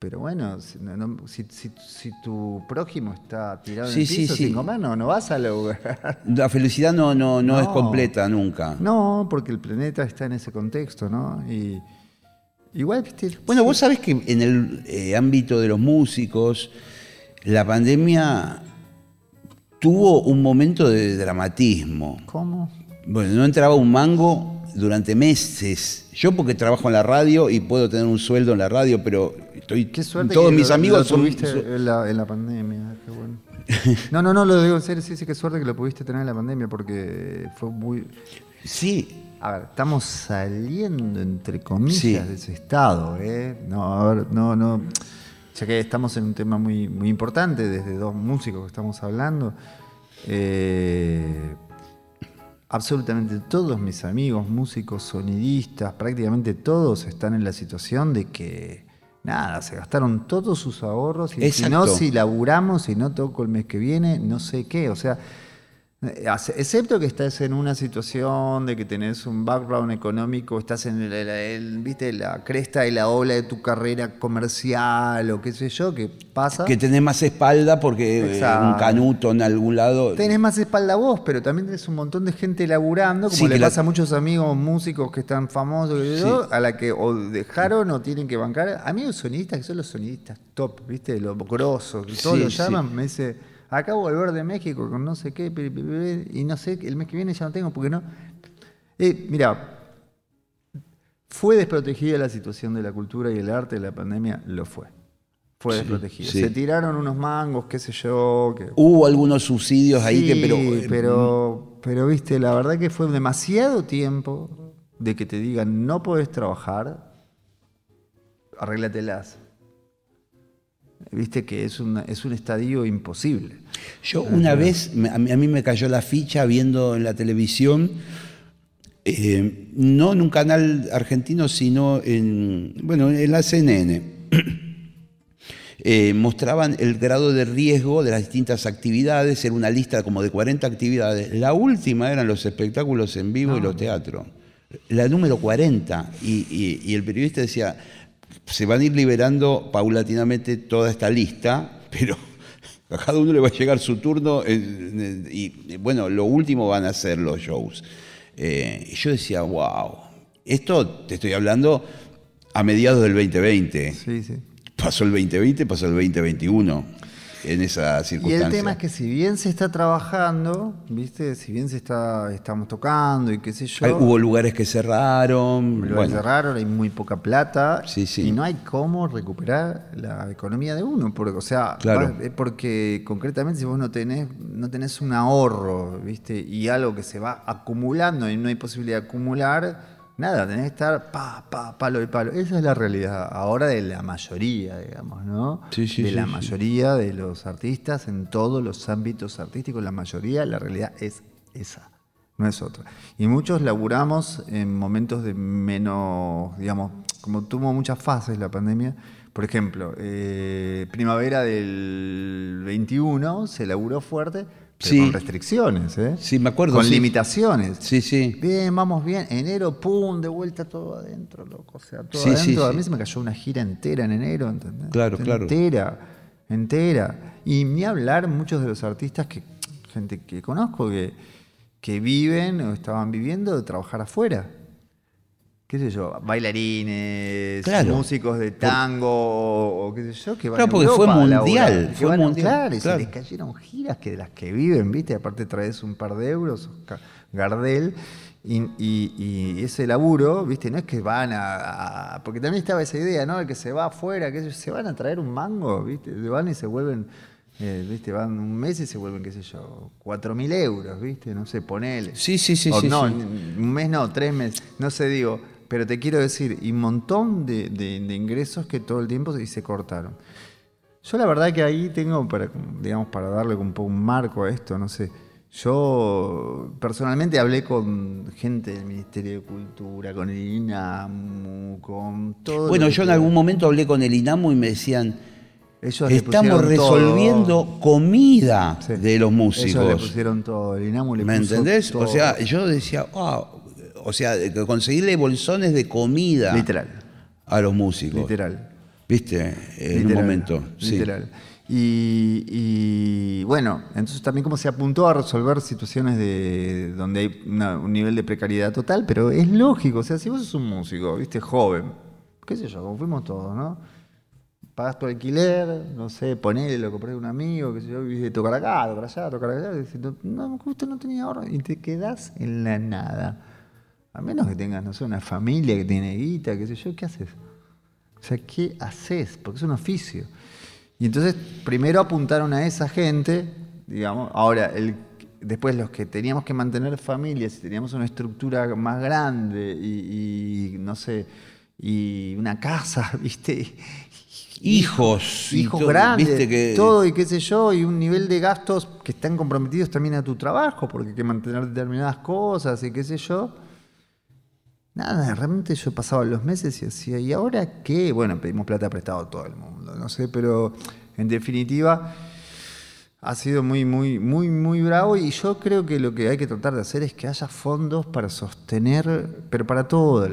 Pero bueno, si, no- si- si- si tu prójimo está tirado en el piso sí. sin comer, no, no vas a lograr. La felicidad no, no, no, es completa nunca. No, porque el planeta está en ese contexto, ¿no? Y igual. Bueno, vos sabés que en el eh, ámbito de los músicos, la pandemia tuvo un momento de dramatismo. ¿Cómo? Bueno, no entraba un mango durante meses. Yo porque trabajo en la radio y puedo tener un sueldo en la radio, pero estoy Qué suerte todos que mis lo- amigos lo son tuviste son- en la, en la pandemia, qué bueno. No, no, no, lo digo en serio, sí, sí, qué suerte que lo pudiste tener en la pandemia porque fue muy... Sí, A ver, estamos saliendo, entre comillas, Sí. de ese estado, ¿eh? No, a ver, no, no. Ya que estamos en un tema muy, muy importante, desde dos músicos que estamos hablando. eh, absolutamente todos mis amigos, músicos, sonidistas, prácticamente todos están en la situación de que, nada, se gastaron todos sus ahorros y si no, si laburamos, si no toco el mes que viene, no sé qué. O sea, Excepto que estás en una situación de que tenés un background económico, estás en el, el- el- ¿viste? la cresta y la ola de tu carrera comercial o qué sé yo, que pasa. que tenés más espalda porque eh, un canuto en algún lado. Tenés más espalda vos, pero también tenés un montón de gente laburando, como Sí, le la- pasa a muchos amigos músicos que están famosos, sé yo, a la que o dejaron o tienen que bancar. Amigos sonidistas que son los sonidistas top, ¿viste? Los grosos, que todos Sí, lo sí. llaman, me dice, acabo de volver de México con no sé qué, y no sé, el mes que viene ya no tengo, porque no. Eh, mira, ¿fue desprotegida la situación de la cultura y el arte de la pandemia? Lo fue. Fue desprotegida. sí. Se tiraron unos mangos, qué sé yo, que Hubo algunos subsidios ahí que, pero. eh, pero, pero, viste, la verdad que fue demasiado tiempo de que te digan no podés trabajar, arréglatelas. Viste que es, una- es un estadio imposible. Yo una vez, me- a mí, me cayó la ficha viendo en la televisión, eh, no en un canal argentino, sino en, bueno, en la CNN. Eh, mostraban el grado de riesgo de las distintas actividades, era una lista como de 40 actividades. La última eran los espectáculos en vivo y los teatros. La número 40. Y, y- y el periodista decía, se van a ir liberando paulatinamente toda esta lista, pero a cada uno le va a llegar su turno en- en- y, y, bueno, lo último van a ser los shows. Eh, y yo decía, wow, esto te estoy hablando a mediados del 2020. Sí, sí. Pasó el 2020, pasó el 2021 en esa Y circunstancia. el tema es que si bien se está trabajando, viste, si bien se está, estamos tocando y qué sé yo, Hay- hubo lugares que cerraron. lo bueno, cerraron, hay muy poca plata Sí, sí. y no hay cómo recuperar la economía de uno, porque, o sea, Claro. eh, porque concretamente si vos no tenés, no tenés un ahorro, viste, y algo que se va acumulando y no hay posibilidad de acumular, nada, tenés que estar pa, pa, palo y palo. Esa es la realidad ahora de la mayoría, digamos, ¿no? Sí, sí, de sí, la mayoría de los artistas en todos los ámbitos artísticos, la mayoría, la realidad es esa no es otra. Y muchos laburamos en momentos de menos, digamos, como tuvo muchas fases la pandemia. Por ejemplo, eh, primavera del 21 se laburó fuerte, pero Sí. con restricciones, ¿eh? Sí, me acuerdo, Con sí. limitaciones. Sí, sí. Bien, vamos bien. Enero, pum, de vuelta todo adentro, loco. O sea, todo Sí, adentro. A mí se me cayó una gira entera en enero, ¿entendés? Claro, claro. Entera, entera. Y ni hablar muchos de los artistas que, gente que conozco, que, que viven o estaban viviendo de trabajar afuera. ¿Qué sé yo? Bailarines, Claro. músicos de tango o, o qué sé yo, que van Claro, a porque fue a laburar, mundial, fue van a- mundial, claro, y claro. se les cayeron giras que de las que viven, ¿viste? Aparte traes un par de euros, Gardel, y, y- y ese laburo, ¿viste? No es que van a, a- Porque también estaba esa idea, ¿no? El que se va afuera, que se van a traer un mango, ¿viste? Se van y se vuelven, eh, ¿viste? Van un mes y se vuelven, qué sé yo, cuatro mil euros, ¿viste? No sé, ponele. Sí, sí, sí, O sí, no, sí. un mes no, tres meses, no sé, digo, pero te quiero decir, y un montón de, de- de ingresos que todo el tiempo se, se cortaron. Yo la verdad que ahí tengo, para, digamos, para darle un poco un marco a esto, no sé, yo personalmente hablé con gente del Ministerio de Cultura, con el INAMU, con todo... Bueno, yo en algún momento hablé con el INAMU y me decían, ellos estamos pusieron todo". resolviendo comida Sí. de los músicos. Ellos le pusieron todo, el INAMU le ¿Me puso entendés? todo. O sea, yo decía, wow, o sea, conseguirle bolsones de comida Literal, a los músicos. literal. ¿Viste? En un Literal, momento. sí. Literal. Y, y, bueno, entonces también como se apuntó a resolver situaciones de donde hay una- un nivel de precariedad total, pero es lógico, o sea, si vos sos un músico, viste, joven, qué sé yo, como fuimos todos, ¿no? Pagás tu alquiler, no sé, ponele, lo compré de un amigo, qué sé yo, viste, tocar acá, tocar allá, tocar allá, no, justo no tenía ahorro, y te quedás en la nada. A menos que tengas, no sé, una familia que tiene guita, qué sé yo, ¿qué haces? O sea, ¿qué haces? Porque es un oficio. Y entonces primero apuntaron a esa gente, digamos, ahora el, después los que teníamos que mantener familias, y teníamos una estructura más grande y, y, no sé, y una casa, ¿viste? Hijos. Hijos todo, grandes, ¿viste que- todo y qué sé yo, y un nivel de gastos que están comprometidos también a tu trabajo, porque hay que mantener determinadas cosas y qué sé yo. Nada, realmente yo pasaba los meses y decía, ¿y ahora qué? Bueno, pedimos plata prestado a todo el mundo, no sé, pero en definitiva ha sido muy, muy, muy, muy bravo y yo creo que lo que hay que tratar de hacer es que haya fondos para sostener, pero para todo.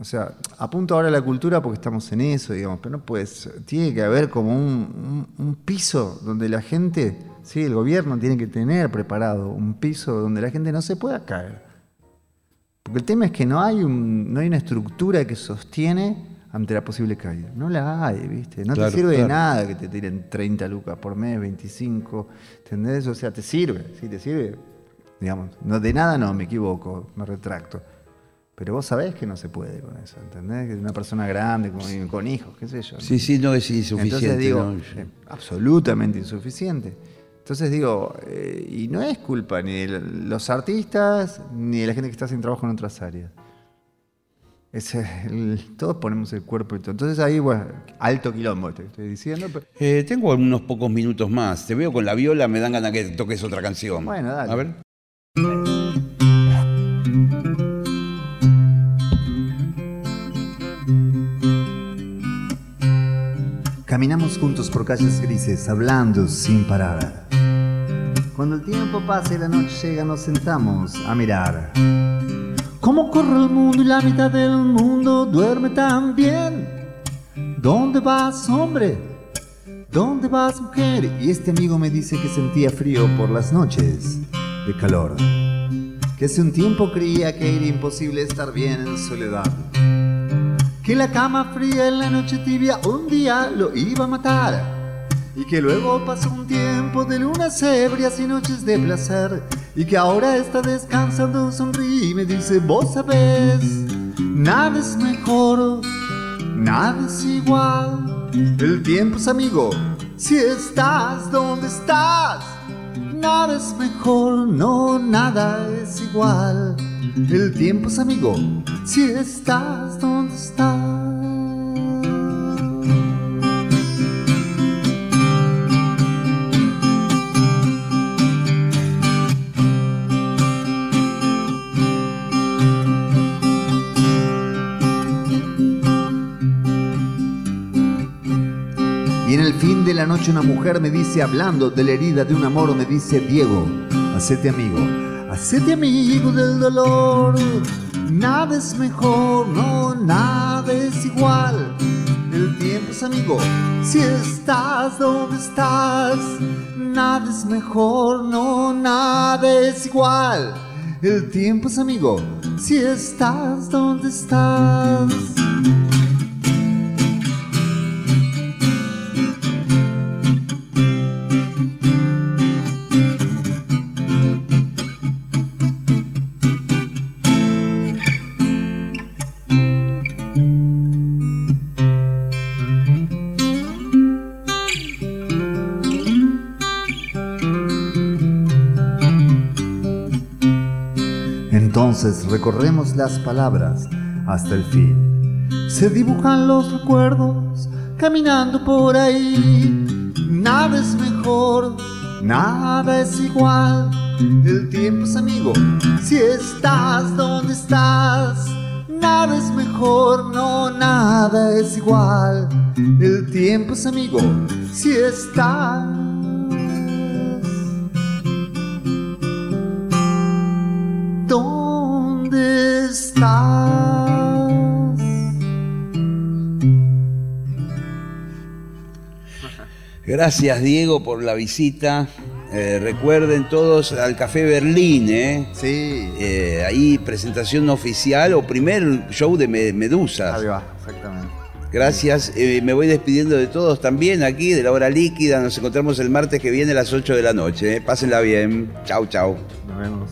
o sea, apunto ahora a la cultura porque estamos en eso, digamos, pero no puedes, tiene que haber como un, un- un piso donde la gente, sí, el gobierno tiene que tener preparado un piso donde la gente no se pueda caer. Porque el tema es que no hay, un, no hay una estructura que sostiene ante la posible caída. No la hay, ¿viste? No Claro, te sirve de nada que te tiren 30 lucas por mes, 25, ¿entendés? O sea, te sirve, sí, te sirve. Digamos, no, de nada no, me equivoco, me retracto. Pero vos sabés que no se puede con eso, ¿entendés? Que una persona grande, con, con hijos, qué sé yo. Sí, sí, no es insuficiente. Entonces digo, ¿no? eh, absolutamente insuficiente. Entonces digo, eh, y no es culpa ni de los artistas ni de la gente que está sin trabajo en otras áreas. Es el- todos ponemos el cuerpo y todo. Entonces ahí, bueno, alto quilombo te estoy diciendo. pero- Eh, tengo unos pocos minutos más. Te veo con la viola, me dan ganas que toques otra canción. Bueno, dale. A ver. Caminamos juntos por calles grises, hablando sin parar. Cuando el tiempo pasa y la noche llega, nos sentamos a mirar. ¿Cómo corre el mundo y la mitad del mundo duerme tan bien? ¿Dónde vas, hombre? ¿Dónde vas, mujer? Y este amigo me dice que sentía frío por las noches de calor. Que hace un tiempo creía que era imposible estar bien en soledad. Que la cama fría en la noche tibia un día lo iba a matar. Y que luego pasó un tiempo de lunas ebrias y noches de placer. Y que ahora está descansando, sonríe y me dice, vos sabés, nada es mejor, nada es igual. El tiempo es amigo, si estás donde estás. Nada es mejor, no, nada es igual. El tiempo es amigo, si estás donde estás. De la noche una mujer me dice, hablando de la herida de un amor, me dice, Diego, hacete amigo, hacete amigo del dolor. Nada es mejor, no, nada es igual. El tiempo es amigo, si estás donde estás. Nada es mejor, no, nada es igual. El tiempo es amigo, si estás donde estás. Recorremos las palabras hasta el fin. Se dibujan los recuerdos caminando por ahí. Nada es mejor, nada es igual. El tiempo es amigo, si estás donde estás. Nada es mejor, no, nada es igual. El tiempo es amigo, si estás. Gracias, Diego, por la visita. Eh, recuerden todos al Café Berlín, ¿eh? Sí. Eh, ahí presentación oficial o primer show de Me- Medusas. Ahí va, exactamente. Gracias, eh, me voy despidiendo de todos también aquí de la hora líquida. Nos encontramos el martes que viene a las 8 de la noche. Pásenla bien. Chau, chau. Nos vemos.